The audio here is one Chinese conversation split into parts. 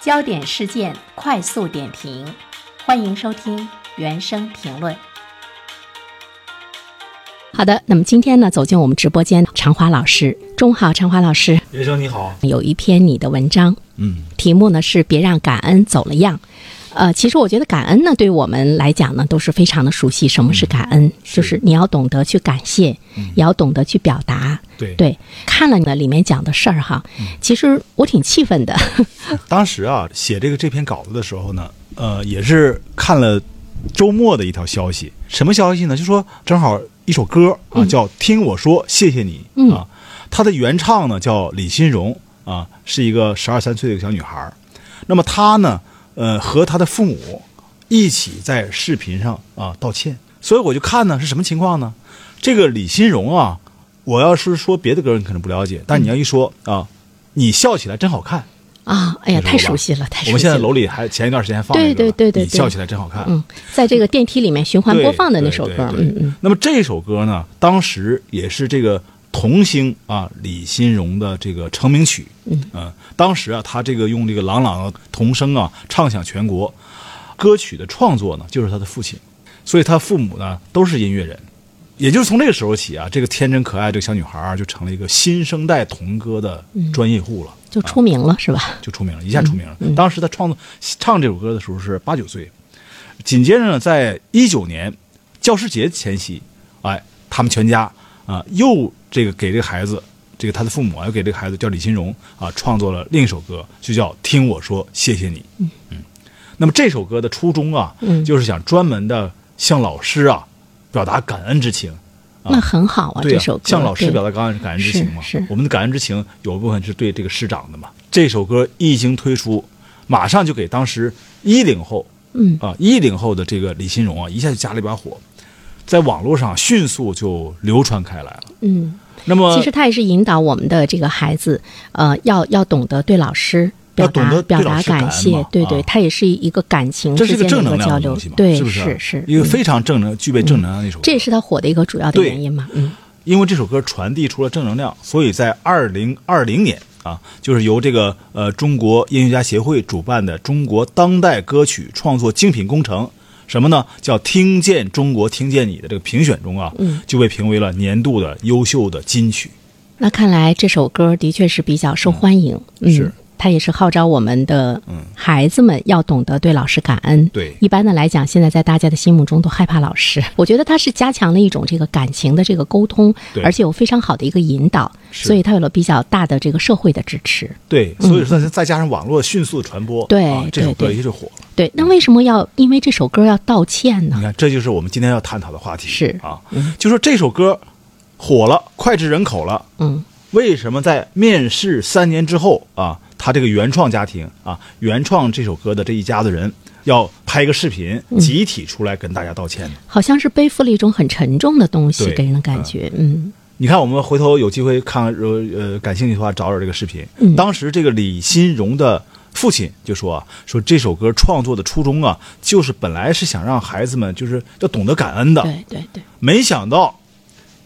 焦点事件快速点评，欢迎收听原声评论。好的，那么今天呢，走进我们直播间，常华老师，中午好，常华老师。原生你好，有一篇你的文章，嗯，题目呢是“别让感恩走了样”。呃，其实我觉得感恩呢，对我们来讲呢，都是非常的熟悉。什么是感恩？就是你要懂得去感谢，也要懂得去表达。对对，看了呢里面讲的事儿哈，其实我挺气愤的。当时啊，写这个这篇稿子的时候呢，呃，也是看了周末的一条消息。什么消息呢？就说正好一首歌啊，叫《听我说谢谢你》啊，它的原唱呢叫李新荣啊，是一个十二三岁的一个小女孩。那么她呢？呃，和他的父母一起在视频上啊道歉，所以我就看呢是什么情况呢？这个李新荣啊，我要是说别的歌你可能不了解，但你要一说啊，你笑起来真好看啊！哎呀，太熟悉了，太熟悉了。我们现在楼里还前一段时间放对对对对，你笑起来真好看。嗯，在这个电梯里面循环播放的那首歌，嗯嗯。那么这首歌呢，当时也是这个。童星啊，李新荣的这个成名曲，嗯，当时啊，他这个用这个朗朗的童声啊，唱响全国。歌曲的创作呢，就是他的父亲，所以他父母呢都是音乐人。也就是从那个时候起啊，这个天真可爱这个小女孩就成了一个新生代童歌的专业户了，就出名了，是吧？就出名了，一下出名了。当时他创作唱这首歌的时候是八九岁，紧接着呢，在一九年教师节前夕，哎，他们全家啊又。这个给这个孩子，这个他的父母啊，又给这个孩子叫李新荣啊，创作了另一首歌，就叫《听我说谢谢你》。嗯嗯。那么这首歌的初衷啊，就是想专门的向老师啊表达感恩之情。那很好啊，这首歌向老师表达感恩感恩之情嘛。是。我们的感恩之情有一部分是对这个师长的嘛。这首歌一经推出，马上就给当时一零后，嗯啊一零后的这个李新荣啊，一下就加了一把火。在网络上迅速就流传开来了。嗯，那么其实他也是引导我们的这个孩子，呃，要要懂得对老师要懂得表达感谢，对对，他也是一个感情之间的一个交流，对，是是是一个非常正能、具备正能量的一首歌。这也是他火的一个主要的原因嘛？嗯，因为这首歌传递出了正能量，所以在二零二零年啊，就是由这个呃中国音乐家协会主办的中国当代歌曲创作精品工程。什么呢？叫“听见中国，听见你”的这个评选中啊，就被评为了年度的优秀的金曲。那看来这首歌的确是比较受欢迎。是。他也是号召我们的孩子们要懂得对老师感恩。对，一般的来讲，现在在大家的心目中都害怕老师。我觉得他是加强了一种这个感情的这个沟通，而且有非常好的一个引导，所以他有了比较大的这个社会的支持。对，所以说再加上网络迅速的传播，对，这首歌一直火了。对，那为什么要因为这首歌要道歉呢？你看，这就是我们今天要探讨的话题。是啊，就说这首歌火了，脍炙人口了。嗯，为什么在面试三年之后啊？他这个原创家庭啊，原创这首歌的这一家子人要拍一个视频，集体出来跟大家道歉好像是背负了一种很沉重的东西，给人的感觉。嗯，你看，我们回头有机会看，呃呃，感兴趣的话找找这个视频。当时这个李新荣的父亲就说啊，说这首歌创作的初衷啊，就是本来是想让孩子们就是要懂得感恩的。对对对。没想到，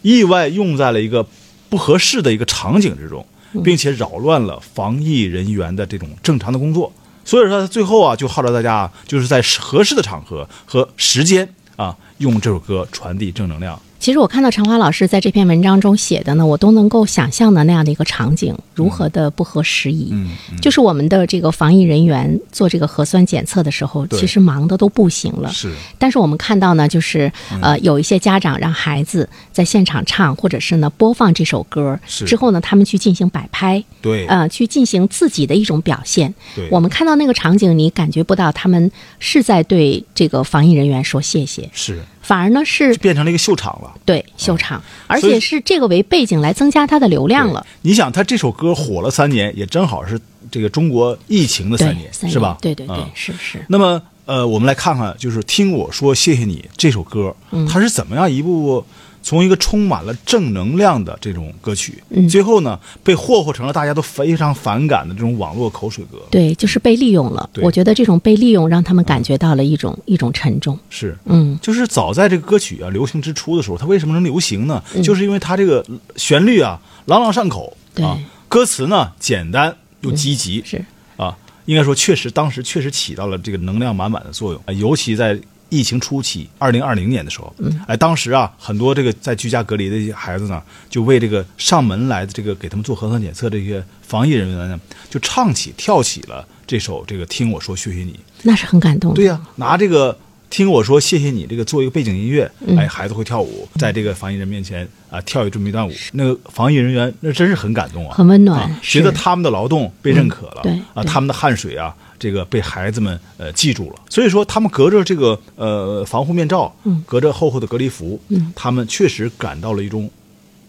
意外用在了一个不合适的一个场景之中。并且扰乱了防疫人员的这种正常的工作，所以说最后啊，就号召大家，就是在合适的场合和时间啊，用这首歌传递正能量。其实我看到陈华老师在这篇文章中写的呢，我都能够想象的那样的一个场景，如何的不合时宜。嗯，就是我们的这个防疫人员做这个核酸检测的时候，其实忙的都不行了。是。但是我们看到呢，就是呃，有一些家长让孩子在现场唱，或者是呢播放这首歌，之后呢，他们去进行摆拍，对，呃，去进行自己的一种表现。对。我们看到那个场景，你感觉不到他们是在对这个防疫人员说谢谢。是。反而呢是变成了一个秀场了，对，秀场，而且是这个为背景来增加它的流量了。你想，他这首歌火了三年，也正好是这个中国疫情的三年，是吧？对对对，是是。那么，呃，我们来看看，就是听我说谢谢你这首歌，它是怎么样一部。从一个充满了正能量的这种歌曲，最后呢被霍霍成了大家都非常反感的这种网络口水歌。对，就是被利用了。我觉得这种被利用让他们感觉到了一种一种沉重。是，嗯，就是早在这个歌曲啊流行之初的时候，它为什么能流行呢？就是因为它这个旋律啊朗朗上口，对，歌词呢简单又积极，是啊，应该说确实当时确实起到了这个能量满满的作用，呃尤其在。疫情初期，二零二零年的时候，哎，当时啊，很多这个在居家隔离的一些孩子呢，就为这个上门来的这个给他们做核酸检测这些防疫人员呢，就唱起跳起了这首这个听我说谢谢你，那是很感动的。对呀、拿这个听我说谢谢你这个做一个背景音乐，哎，孩子会跳舞，在这个防疫人面前啊跳这么一段舞，那个防疫人员那真是很感动啊，很温暖啊觉得他们的劳动被认可了，嗯对啊，他们的汗水啊，这个被孩子们呃记住了，所以说他们隔着这个呃防护面罩，嗯。隔着厚厚的隔离服，嗯。他们确实感到了一种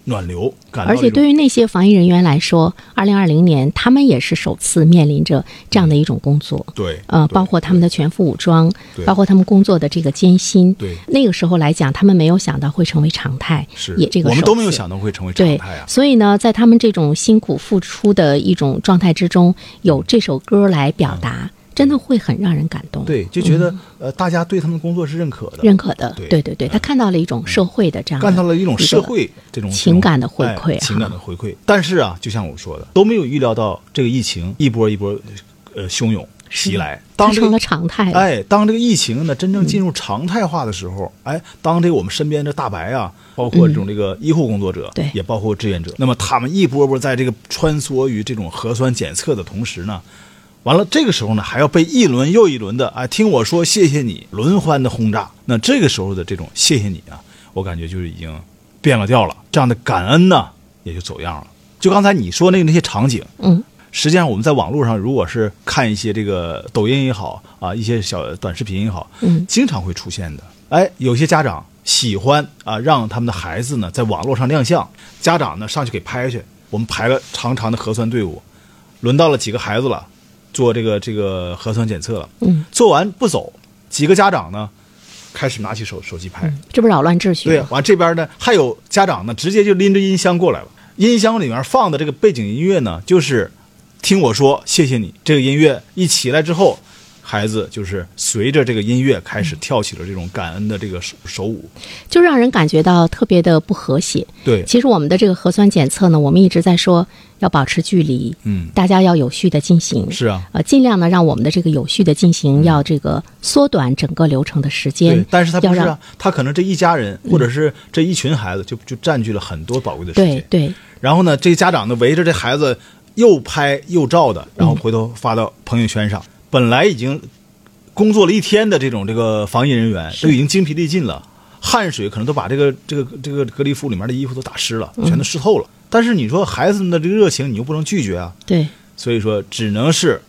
暖流，而且对于那些防疫人员来说，二零二零年他们也是首次面临着这样的一种工作。对，呃，包括他们的全副武装对，包括他们工作的这个艰辛。对那个时候来讲，他们没有想到会成为常态，是也这个我们都没有想到会成为常对态啊，，所以呢，在他们这种辛苦付出的一种状态之中，有这首歌来表达，真的会很让人感动。嗯对，就觉得、呃大家对他们的工作是认可的，嗯认可的，对对对对，他看到了一种社会的这样的干到了一种社会这种情感的回馈哎情感的回馈。但是啊，就像我说的，都没有预料到这个疫情一波一波呃汹涌袭来。当这个它成了常态了。哎，当这个疫情呢真正进入常态化的时候，哎，当这个我们身边的大白啊，包括这种这个医护工作者，对也包括志愿者，那么他们一波波在这个穿梭于这种核酸检测的同时呢。完了，这个时候呢，还要被一轮又一轮的哎，听我说谢谢你，轮番的轰炸。那这个时候的这种谢谢你啊，我感觉就是已经变了调了。这样的感恩呢，也就走样了。就刚才你说那个那些场景，嗯，实际上我们在网络上，如果是看一些这个抖音也好啊，一些小短视频也好，嗯经常会出现的。哎，有些家长喜欢啊，让他们的孩子呢在网络上亮相，家长呢上去给拍去。我们排了长长的核酸队伍，轮到了几个孩子了，做这个这个核酸检测了。嗯，做完不走，几个家长呢开始拿起手手机拍。这不扰乱秩序对吗？，完这边呢还有家长呢，直接就拎着音箱过来了。音箱里面放的这个背景音乐呢，就是听我说谢谢你。这个音乐一起来之后，孩子就是随着这个音乐开始跳起了这种感恩的这个手手舞。就让人感觉到特别的不和谐。对，其实我们的这个核酸检测呢，我们一直在说要保持距离，嗯，大家要有序的进行，是啊，呃，尽量呢让我们的这个有序的进行，要这个缩短整个流程的时间对，。但是他不是他可能这一家人或者是这一群孩子就就占据了很多宝贵的时间。对对，然后呢，这家长呢围着这孩子又拍又照的，然后回头发到朋友圈上。本来已经工作了一天的这种这个防疫人员都已经精疲力尽了，汗水可能都把这个这个这个隔离服里面的衣服都打湿了，全都湿透了。但是你说孩子们的这个热情，你又不能拒绝啊，对。所以说只能是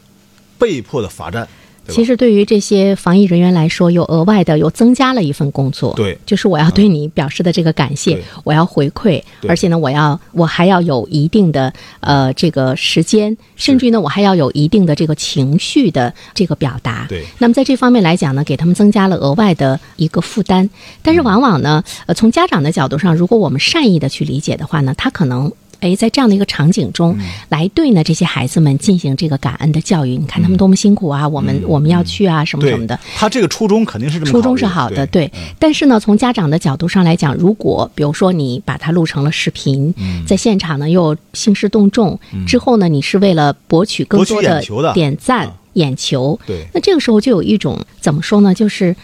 被迫的罚站。其实对于这些防疫人员来说，又额外的又增加了一份工作。对就是我要对你表示的这个感谢，对我要回馈，而且呢，我要我还要有一定的呃这个时间，甚至于呢，我还要有一定的这个情绪的这个表达。对那么在这方面来讲呢，给他们增加了额外的一个负担。但是往往呢，呃，从家长的角度上，如果我们善意的去理解的话呢，他可能。哎，在这样的一个场景中，嗯来对呢这些孩子们进行这个感恩的教育。你看他们多么辛苦啊，我们我们要去啊，什么什么的。他这个初衷肯定是这么初衷是好的，对。对。但是呢，从家长的角度上来讲，如果比如说你把它录成了视频，嗯在现场呢又兴师动众，之后呢，你是为了博取更多的点赞、啊眼球，对那这个时候就有一种怎么说呢，就是。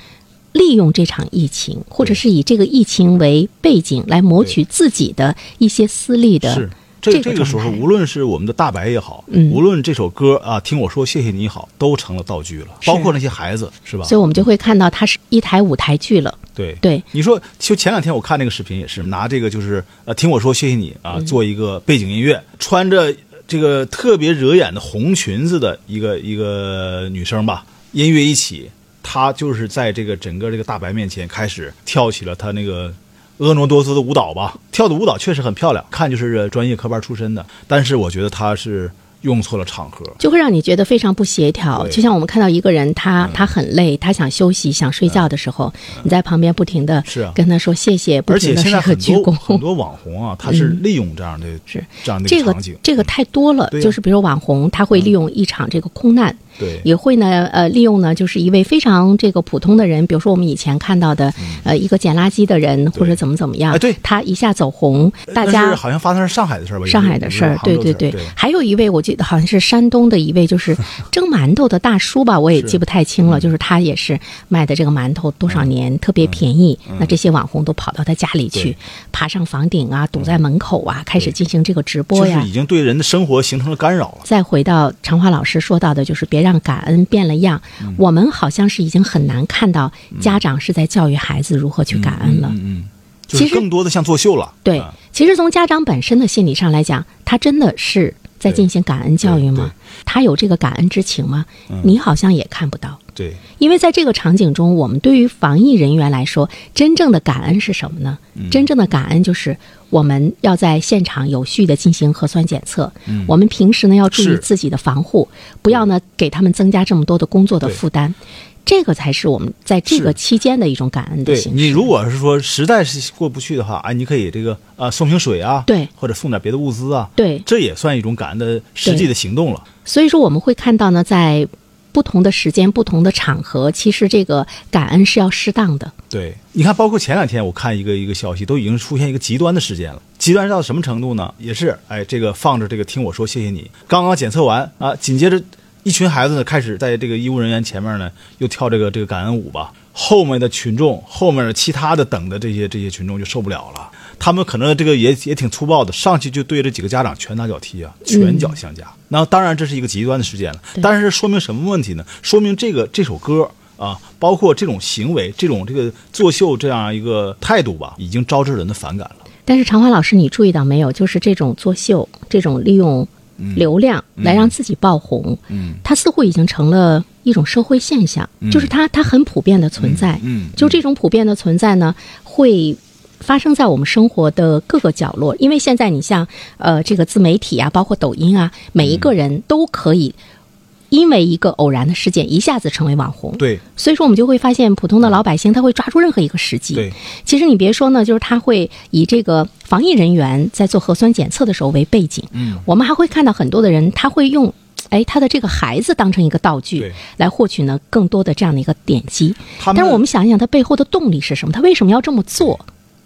利用这场疫情，或者是以这个疫情为背景来谋取自己的一些私利的是这这个时候，无论是我们的大白也好，嗯无论这首歌啊，听我说谢谢你好，都成了道具了，包括那些孩子，是吧？所以我们就会看到它是一台舞台剧了。对对，你说，就前两天我看那个视频也是拿这个就是呃，听我说谢谢你啊，嗯做一个背景音乐，穿着这个特别惹眼的红裙子的一个一个女生吧，音乐一起，她就是在这个整个这个大白面前开始跳起了她那个。婀娜多姿的舞蹈吧，跳的舞蹈确实很漂亮，看就是专业科班出身的。但是我觉得他是用错了场合，就会让你觉得非常不协调。就像我们看到一个人，他他很累，他想休息、想睡觉的时候，你在旁边不停的跟他说谢谢，不而且现在很鞠躬。多很多网红啊，他是利用这样的、是。这样的一这个场景，这个太多了，就是比如网红，他会利用一场这个空难，对。也会呢呃利用呢就是一位非常这个普通的人，比如说我们以前看到的、呃一个捡垃圾的人或者怎么怎么样，嗯哎对。他一下走红，大那家是好像发生在上海的事儿吧？上海的事儿，对对对。对，还有一位我记得好像是山东的一位，就是 蒸馒头的大叔吧，我也记不太清了。就是他也是卖的这个馒头多少年特别便宜，那这些网红都跑到他家里去，爬上房顶啊，堵在门口啊，开始进行这个直播呀。就是。已经对人的生活形成了干扰了。再回到长华老师说到的，就是别让感恩变了样。嗯我们好像是已经很难看到家长是在教育孩子如何去感恩了。嗯嗯，就是其实更多的像作秀了。对啊，其实从家长本身的心理上来讲，他真的是在进行感恩教育吗？他有这个感恩之情吗？你好像也看不到。对，因为在这个场景中，我们对于防疫人员来说，真正的感恩是什么呢？嗯真正的感恩就是我们要在现场有序的进行核酸检测。我们平时呢要注意自己的防护，不要呢给他们增加这么多的工作的负担。这个才是我们在这个期间的一种感恩的对形式。你如果是说实在是过不去的话，哎，你可以这个呃送瓶水啊，对或者送点别的物资啊，对这也算一种感恩的实际的行动了。所以说，我们会看到呢，在不同的时间、不同的场合，其实这个感恩是要适当的。对，你看，包括前两天我看一个一个消息，都已经出现一个极端的事件了。极端到什么程度呢？也是，哎，这个放着这个听我说，谢谢你，刚刚检测完啊，紧接着一群孩子呢开始在这个医务人员前面呢又跳这个这个感恩舞吧。后面的群众，后面的其他的等的这些这些群众就受不了了，他们可能这个也也挺粗暴的，上去就对这几个家长拳打脚踢啊，拳脚相加。那当然这是一个极端的事件了，但是说明什么问题呢？说明这个这首歌。啊，包括这种行为、这种这个作秀这样一个态度吧，已经招致人的反感了。但是长华老师，你注意到没有？就是这种作秀，这种利用流量来让自己爆红，嗯它似乎已经成了一种社会现象，就是它它很普遍的存在。嗯，就这种普遍的存在呢，会发生在我们生活的各个角落。因为现在你像呃这个自媒体啊，包括抖音啊，每一个人都可以因为一个偶然的事件一下子成为网红。对所以说，我们就会发现，普通的老百姓他会抓住任何一个时机。对，其实你别说呢，就是他会以这个防疫人员在做核酸检测的时候为背景，嗯，我们还会看到很多的人，他会用。哎，他的这个孩子当成一个道具来获取呢更多的这样的一个点击，但是我们想一想，他背后的动力是什么？他为什么要这么做？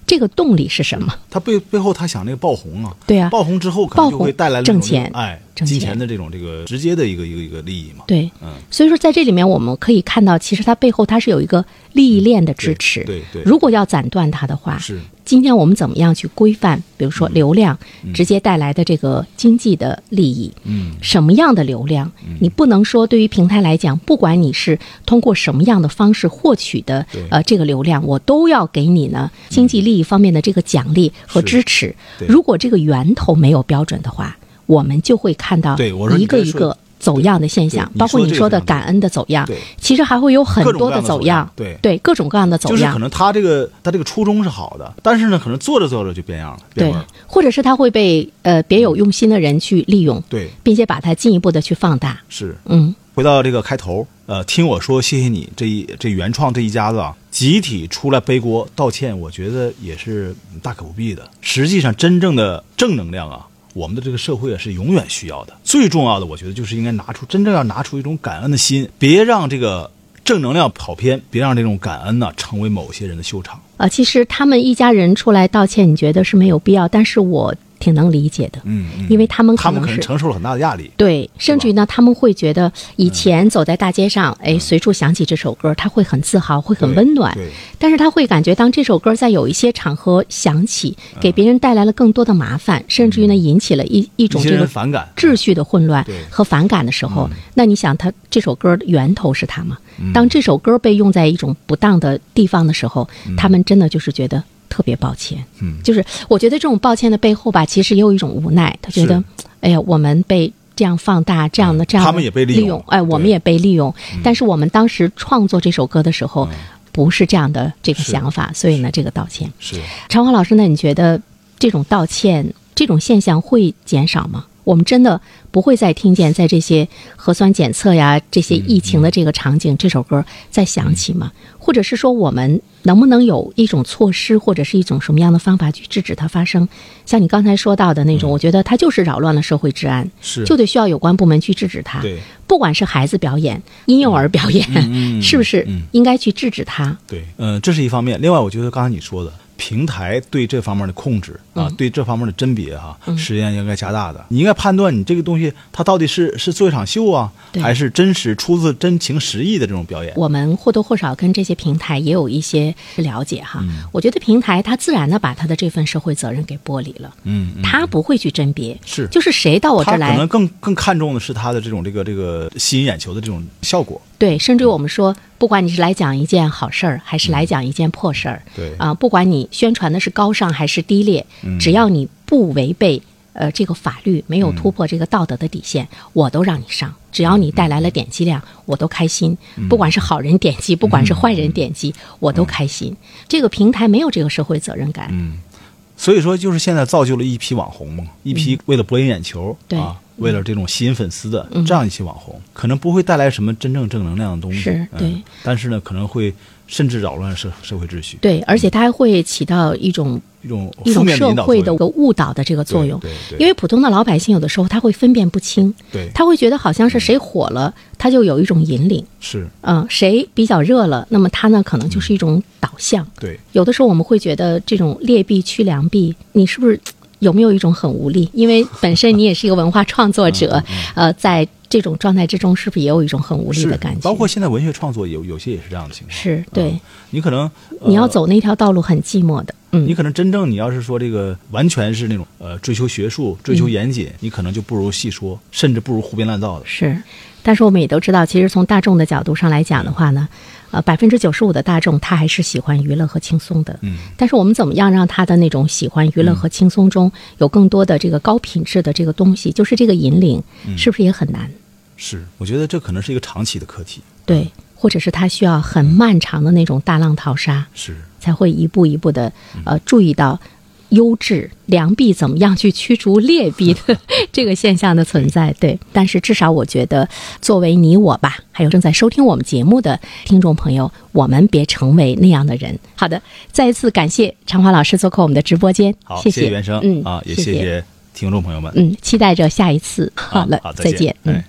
这个动力是什么？他背背后他想那个爆红啊，对啊。爆红之后可能就会带来挣钱哎，挣钱。金钱的这种这个直接的一个一个一个利益嘛。对，嗯，所以说在这里面我们可以看到，其实它背后它是有一个利益链的支持。对对对。如果要斩断它的话，是今天我们怎么样去规范？比如说流量直接带来的这个经济的利益，嗯，什么样的流量？你不能说对于平台来讲，不管你是通过什么样的方式获取的呃这个流量，我都要给你呢经济利益方面的这个奖励和支持。如果这个源头没有标准的话，我们就会看到一个一个。走样的现象包括你说的感恩的走样对，其实还会有很多的走走样。样，对。对，各种各样的走样。就是可，能他这个他这个初衷是好的，但是呢，可能做着做着就变样了，对或者是他会被呃别有用心的人去利用，对，并且把它进一步的去放大，是。嗯，回到这个开头，呃，听我说谢谢你这一这原创这一家子啊，集体出来背锅道歉，我觉得也是大可不必的。实际上，真正的正能量啊，我们的这个社会啊是永远需要的。最重要的，我觉得就是应该拿出真正要拿出一种感恩的心，别让这个正能量跑偏，别让这种感恩呢、成为某些人的秀场。啊，其实他们一家人出来道歉，你觉得是没有必要，但是我挺能理解的，嗯，嗯因为他们他们可可能承受了很大的压力。对，甚至于呢，他们会觉得以前走在大街上，哎，随处响起这首歌，他会很自豪，会很温暖。对，但是他会感觉，当这首歌在有一些场合响起，给别人带来了更多的麻烦，甚至于呢，引起了一一种这个反感。秩序的混乱和反感的时候，那你想，他这首歌的源头是他吗？嗯当这首歌被用在一种不当的地方的时候，他们真的就是觉得特别抱歉。嗯就是我觉得这种抱歉的背后吧，其实也有一种无奈。他觉得是，哎呀，我们被。这样放大，这样的这样的他们也被利利用哎，我们也被利用。但是我们当时创作这首歌的时候，不是这样的这个想法，所以呢，这个道歉。是。长华老师，那你觉得这种道歉这种现象会减少吗？我们真的不会再听见在这些核酸检测呀、这些疫情的这个场景，这首歌再响起吗？或者是说，我们能不能有一种措施，或者是一种什么样的方法去制止它发生？像你刚才说到的那种，我觉得它就是扰乱了社会治安，是就得需要有关部门去制止它。对不管是孩子表演、婴幼儿表演，嗯是不是嗯应该去制止它？对，嗯、这是一方面。另外，我觉得刚才你说的。平台对这方面的控制啊，对这方面的甄别哈、实验应该加大的。你应该判断你这个东西它到底是是做一场秀啊，还是真实出自真情实意的这种表演。我们或多或少跟这些平台也有一些了解哈。嗯我觉得平台它自然的把它的这份社会责任给剥离了，嗯，嗯它不会去甄别，是就是谁到我这儿来他可能，更更看重的是他的这种这个这个吸引眼球的这种效果。对，甚至于我们说，不管你是来讲一件好事儿，还是来讲一件破事儿，对。啊、不管你宣传的是高尚还是低劣，只要你不违背呃这个法律，没有突破这个道德的底线，我都让你上。只要你带来了点击量，我都开心。不管是好人点击，不管是坏人点击，我都开心。这个平台没有这个社会责任感，嗯。所以说，就是现在造就了一批网红嘛，一批为了博人眼球、嗯对为了这种吸引粉丝的这样一些网红，可能不会带来什么真正正能量的东西，是嗯对。但是呢，可能会甚至扰乱社社会秩序，对，而且它还会起到一种一种一种社会的引导作用。个误导的这个作用。对对对。因为普通的老百姓有的时候他会分辨不清，对，他会觉得好像是谁火了，他就有一种引领。是，嗯，谁比较热了，那么他呢可能就是一种导向。对，有的时候我们会觉得这种劣币驱良币，你是不是有没有一种很无力？因为本身你也是一个文化创作者，呃，在这种状态之中，是不是也有一种很无力的感觉？包括现在文学创作有有些也是这样的情况，是对嗯，你可能、呃你要走那条道路很寂寞的。嗯你，可能真正你要是说这个完全是那种呃追求学术、追嗯求严谨，你可能就不如细说，甚至不如胡编乱造的。是，但是我们也都知道，其实从大众的角度上来讲的话呢，呃，百分之九十五的大众他还是喜欢娱乐和轻松的。嗯，但是我们怎么样让他的那种喜欢娱乐和轻松中有更多的这个高品质的这个东西，就是这个引领，嗯是不是也很难？是，我觉得这可能是一个长期的课题。对，或者是他需要很漫长的那种大浪淘沙，是，才会一步一步的呃注意到。优质良币怎么样去驱逐劣币的 这个现象的存在？对，但是至少我觉得，作为你我吧，还有正在收听我们节目的听众朋友，我们别成为那样的人。好的，再一次感谢长华老师做客我们的直播间，好，谢谢原生，嗯啊，也谢谢谢听众朋友们。嗯，期待着下一次。好了，好，再见，嗯哎。